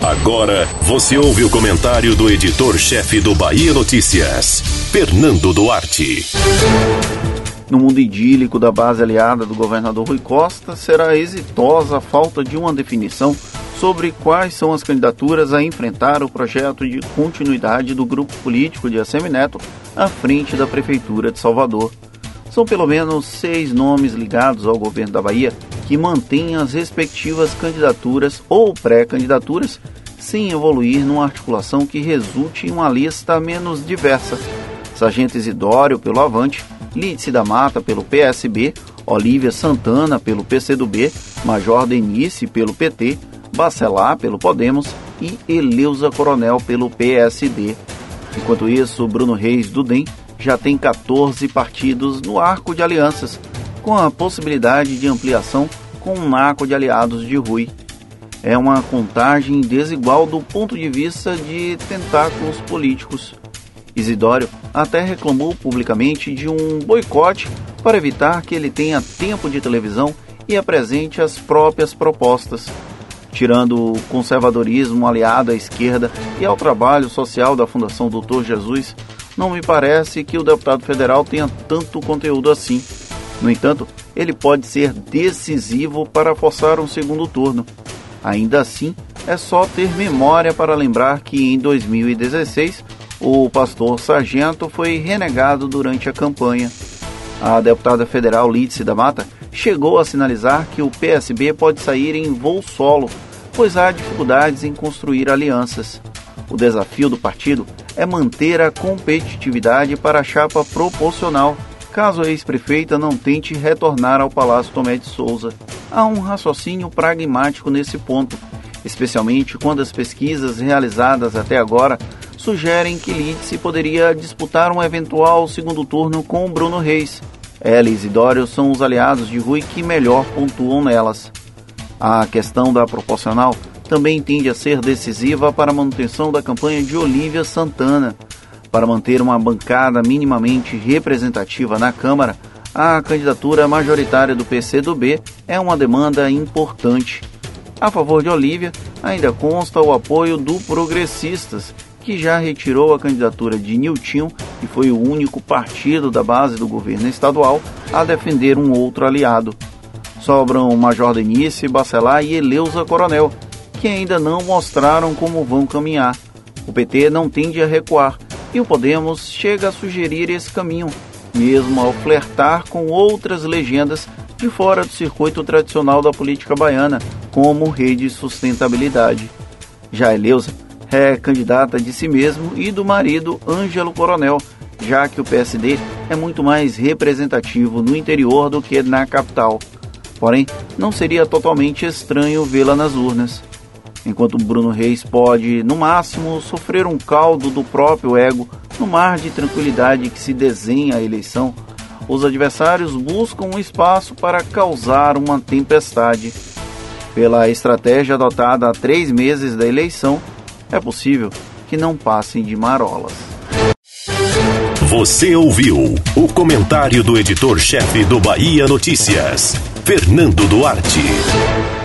Agora você ouve o comentário do editor-chefe do Bahia Notícias, Fernando Duarte. No mundo idílico da base aliada do governador Rui Costa, será exitosa a falta de uma definição sobre quais são as candidaturas a enfrentar o projeto de continuidade do grupo político de Assemineto à frente da Prefeitura de Salvador. São pelo menos seis nomes ligados ao governo da Bahia que mantêm as respectivas candidaturas ou pré-candidaturas sem evoluir numa articulação que resulte em uma lista menos diversa. Sargento Isidório pelo Avante, Lídice da Mata pelo PSB, Olívia Santana pelo PCdoB, Major Denise pelo PT, Bacelar pelo Podemos e Eleusa Coronel pelo PSD. Enquanto isso, Bruno Reis do DEM já tem 14 partidos no arco de alianças, com a possibilidade de ampliação com um arco de aliados de Rui. É uma contagem desigual do ponto de vista de tentáculos políticos. Isidório até reclamou publicamente de um boicote para evitar que ele tenha tempo de televisão e apresente as próprias propostas. Tirando o conservadorismo aliado à esquerda e ao trabalho social da Fundação Doutor Jesus, não me parece que o deputado federal tenha tanto conteúdo assim. No entanto, ele pode ser decisivo para forçar um segundo turno. Ainda assim, é só ter memória para lembrar que em 2016 o pastor Sargento foi renegado durante a campanha. A deputada federal Lídice da Mata chegou a sinalizar que o PSB pode sair em voo solo, pois há dificuldades em construir alianças. O desafio do partido é manter a competitividade para a chapa proporcional, caso a ex-prefeita não tente retornar ao Palácio Tomé de Souza. Há um raciocínio pragmático nesse ponto, especialmente quando as pesquisas realizadas até agora sugerem que Lídice poderia disputar um eventual segundo turno com Bruno Reis. Ela e Isidório são os aliados de Rui que melhor pontuam nelas. A questão da proporcional também tende a ser decisiva para a manutenção da campanha de Olívia Santana. Para manter uma bancada minimamente representativa na Câmara, a candidatura majoritária do PCdoB é uma demanda importante. A favor de Olívia, ainda consta o apoio do Progressistas, que já retirou a candidatura de Nilton, que foi o único partido da base do governo estadual a defender um outro aliado. Sobram Major Denise, Bacelar e Eleusa Coronel, que ainda não mostraram como vão caminhar. O PT não tende a recuar e o Podemos chega a sugerir esse caminho, mesmo ao flertar com outras legendas de fora do circuito tradicional da política baiana, como Rede Sustentabilidade. Já Eleusa é candidata de si mesmo e do marido Ângelo Coronel, já que o PSD é muito mais representativo no interior do que na capital. Porém, não seria totalmente estranho vê-la nas urnas. Enquanto Bruno Reis pode, no máximo, sofrer um caldo do próprio ego no mar de tranquilidade que se desenha a eleição, os adversários buscam um espaço para causar uma tempestade. Pela estratégia adotada há três meses da eleição, é possível que não passem de marolas. Você ouviu o comentário do editor-chefe do Bahia Notícias, Fernando Duarte.